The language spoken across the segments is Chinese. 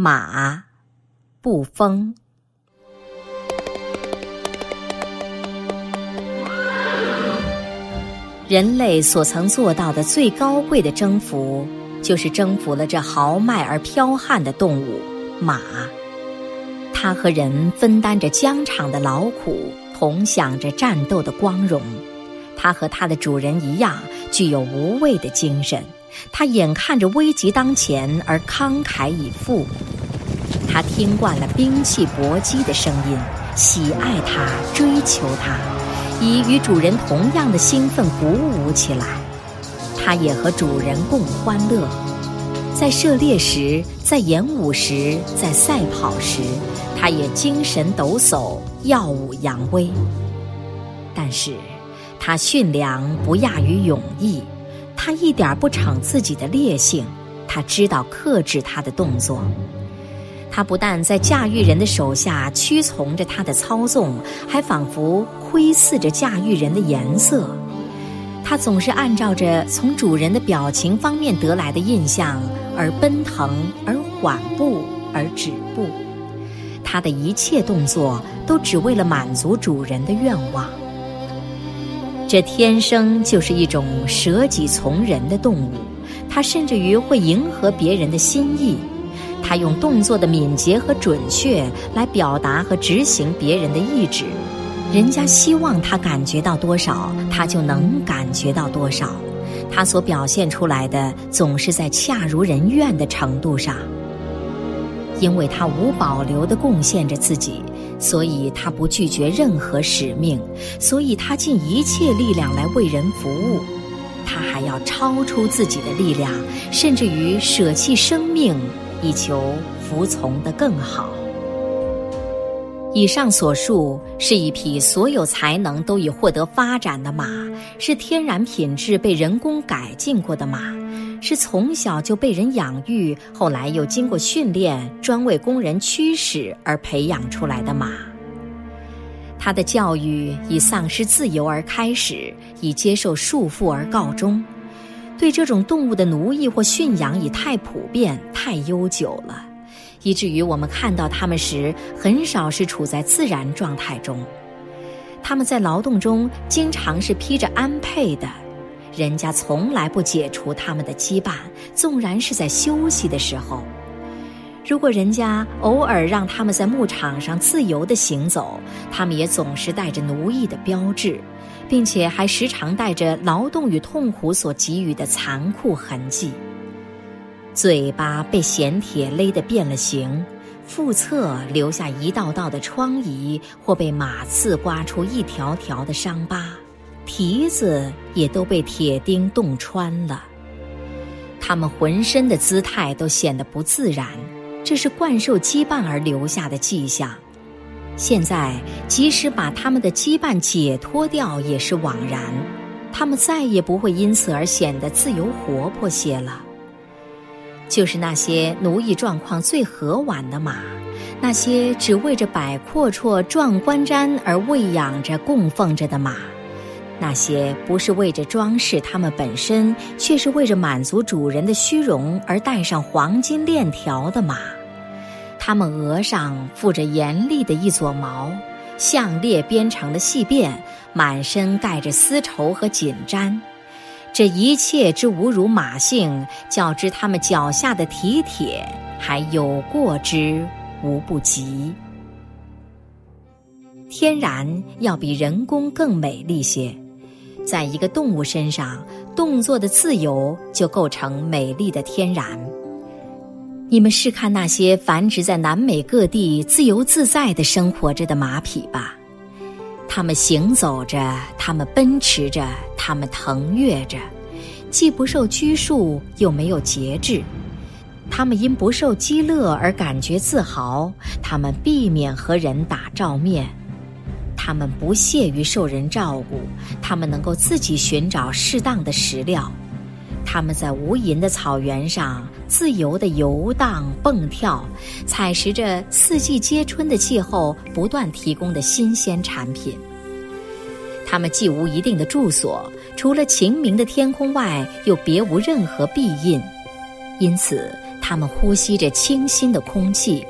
马，不疯。人类所曾做到的最高贵的征服，就是征服了这豪迈而剽悍的动物——马。它和人分担着疆场的劳苦，同享着战斗的光荣。它和它的主人一样，具有无畏的精神。他眼看着危急当前而慷慨以赴，他听惯了兵器搏击的声音，喜爱它，追求它，以与主人同样的兴奋鼓舞起来。他也和主人共欢乐，在射猎时，在演武时，在赛跑时，他也精神抖擞，耀武扬威。但是，他驯良不亚于勇毅。他一点不逞自己的烈性，他知道克制他的动作。他不但在驾驭人的手下屈从着他的操纵，还仿佛窥视着驾驭人的颜色。他总是按照着从主人的表情方面得来的印象而奔腾，而缓步，而止步。他的一切动作都只为了满足主人的愿望。这天生就是一种舍己从人的动物，它甚至于会迎合别人的心意，它用动作的敏捷和准确来表达和执行别人的意志，人家希望他感觉到多少，他就能感觉到多少，他所表现出来的总是在恰如人愿的程度上，因为他无保留地贡献着自己。所以他不拒绝任何使命，所以他尽一切力量来为人服务，他还要超出自己的力量，甚至于舍弃生命，以求服从的更好。以上所述是一匹所有才能都已获得发展的马，是天然品质被人工改进过的马。是从小就被人养育，后来又经过训练，专为工人驱使而培养出来的马。他的教育以丧失自由而开始，以接受束缚而告终。对这种动物的奴役或驯养已太普遍、太悠久了，以至于我们看到它们时，很少是处在自然状态中。他们在劳动中经常是披着鞍辔的。人家从来不解除他们的羁绊，纵然是在休息的时候。如果人家偶尔让他们在牧场上自由地行走，他们也总是带着奴役的标志，并且还时常带着劳动与痛苦所给予的残酷痕迹。嘴巴被衔铁勒得变了形，腹侧留下一道道的疮痍，或被马刺刮出一条条的伤疤。蹄子也都被铁钉洞穿了，他们浑身的姿态都显得不自然，这是惯兽羁绊而留下的迹象。现在，即使把他们的羁绊解脱掉，也是枉然。他们再也不会因此而显得自由活泼些了。就是那些奴役状况最和缓的马，那些只为着摆阔绰、壮观瞻而喂养着、供奉着的马。那些不是为着装饰它们本身，却是为着满足主人的虚荣而戴上黄金链条的马，它们额上附着严厉的一撮毛，项链编成的细辫，满身盖着丝绸和锦毡，这一切之侮辱马性，较之他们脚下的蹄铁，还有过之无不及。天然要比人工更美丽些。在一个动物身上，动作的自由就构成美丽的天然。你们试看那些繁殖在南美各地、自由自在的生活着的马匹吧，他们行走着，他们奔驰着，他们腾跃着，既不受拘束，又没有节制。他们因不受饥乐而感觉自豪，他们避免和人打照面。他们不屑于受人照顾，他们能够自己寻找适当的食料。他们在无垠的草原上自由地游荡蹦跳，采食着四季皆春的气候不断提供的新鲜产品。他们既无一定的住所，除了晴明的天空外，又别无任何庇荫，因此。它们呼吸着清新的空气，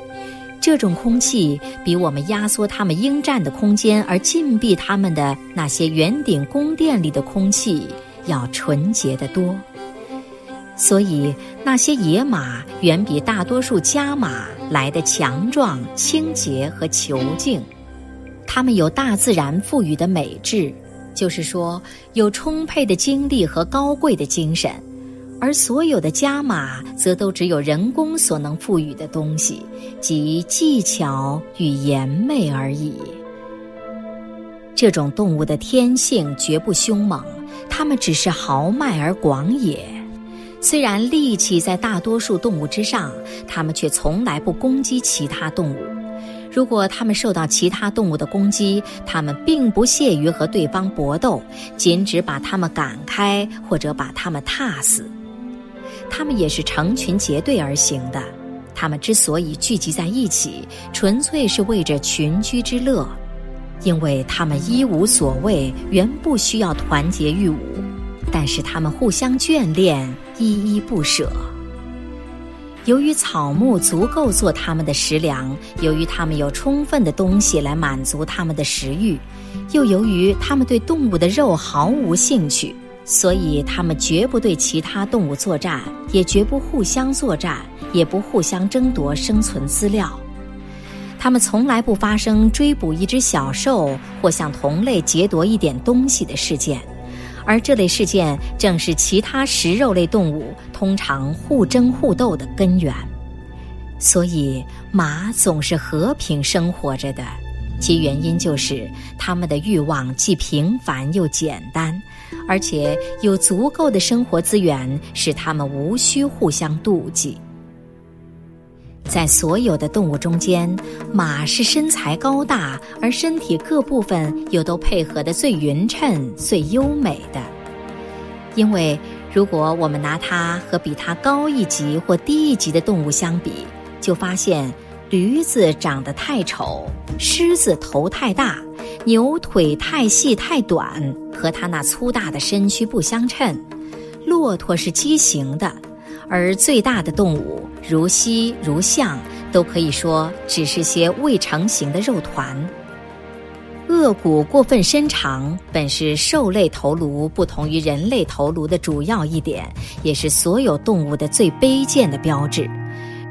这种空气比我们压缩它们应占的空间而禁闭它们的那些圆顶宫殿里的空气要纯洁得多。所以，那些野马远比大多数家马来的强壮、清洁和遒劲。它们有大自然赋予的美质，就是说，有充沛的精力和高贵的精神；而所有的家马则都只有人工所能赋予的东西，即技巧与颜媚而已。这种动物的天性绝不凶猛，它们只是豪迈而广野。虽然力气在大多数动物之上，它们却从来不攻击其他动物。如果它们受到其他动物的攻击，它们并不屑于和对方搏斗，仅只把它们赶开或者把它们踏死。它们也是成群结队而行的。它们之所以聚集在一起，纯粹是为着群居之乐，因为它们一无所谓，原不需要团结御侮。但是它们互相眷恋，依依不舍。由于草木足够做它们的食粮，由于它们有充分的东西来满足它们的食欲，又由于它们对动物的肉毫无兴趣，所以它们绝不对其他动物作战，也绝不互相作战，也不互相争夺生存资料。它们从来不发生追捕一只小兽或向同类劫夺一点东西的事件。而这类事件正是其他食肉类动物通常互争互斗的根源，所以马总是和平生活着的，其原因就是它们的欲望既平凡又简单，而且有足够的生活资源，使它们无需互相妒忌。在所有的动物中间，马是身材高大，而身体各部分又都配合得最匀称、最优美的。因为如果我们拿它和比它高一级或低一级的动物相比，就发现驴子长得太丑，狮子头太大，牛腿太细太短，和它那粗大的身躯不相称。骆驼是畸形的，而最大的动物。如犀如象，都可以说只是些未成型的肉团。颚骨过分伸长，本是兽类头颅不同于人类头颅的主要一点，也是所有动物的最卑贱的标志。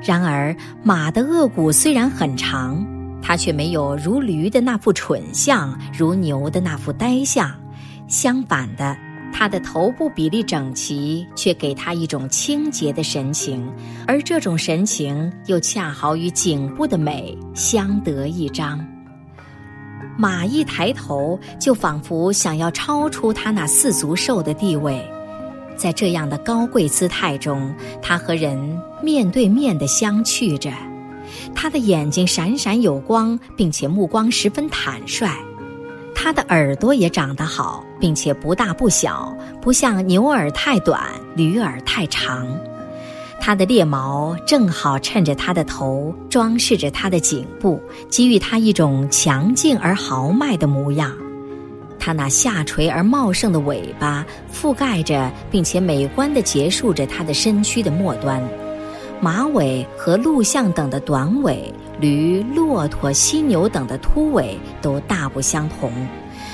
然而，马的颚骨虽然很长，它却没有如驴的那副蠢相，如牛的那副呆相。相反的。他的头部比例整齐，却给他一种清洁的神情，而这种神情又恰好与颈部的美相得益彰。马一抬头，就仿佛想要超出他那四足兽的地位，在这样的高贵姿态中，他和人面对面的相觑着，他的眼睛闪闪有光，并且目光十分坦率。它的耳朵也长得好，并且不大不小，不像牛耳太短，驴耳太长。它的猎毛正好衬着它的头，装饰着它的颈部，给予它一种强劲而豪迈的模样。它那下垂而茂盛的尾巴覆盖着，并且美观地结束着它的身躯的末端。马尾和鹿象等的短尾。驴、骆驼、犀牛等的秃尾都大不相同，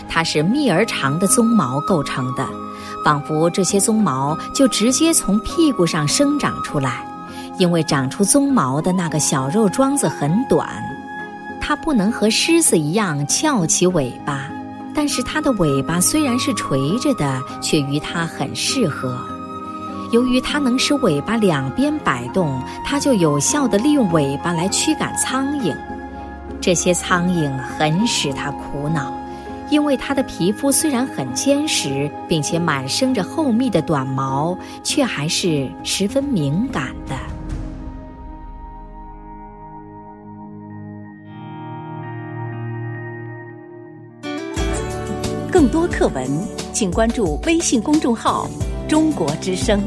它是密而长的鬃毛构成的，仿佛这些鬃毛就直接从屁股上生长出来。因为长出鬃毛的那个小肉桩子很短，它不能和狮子一样翘起尾巴，但是它的尾巴虽然是垂着的，却与它很适合。由于它能使尾巴两边摆动，它就有效地利用尾巴来驱赶苍蝇。这些苍蝇很使它苦恼，因为它的皮肤虽然很坚实，并且满生着厚密的短毛，却还是十分敏感的。更多课文，请关注微信公众号“中国之声”。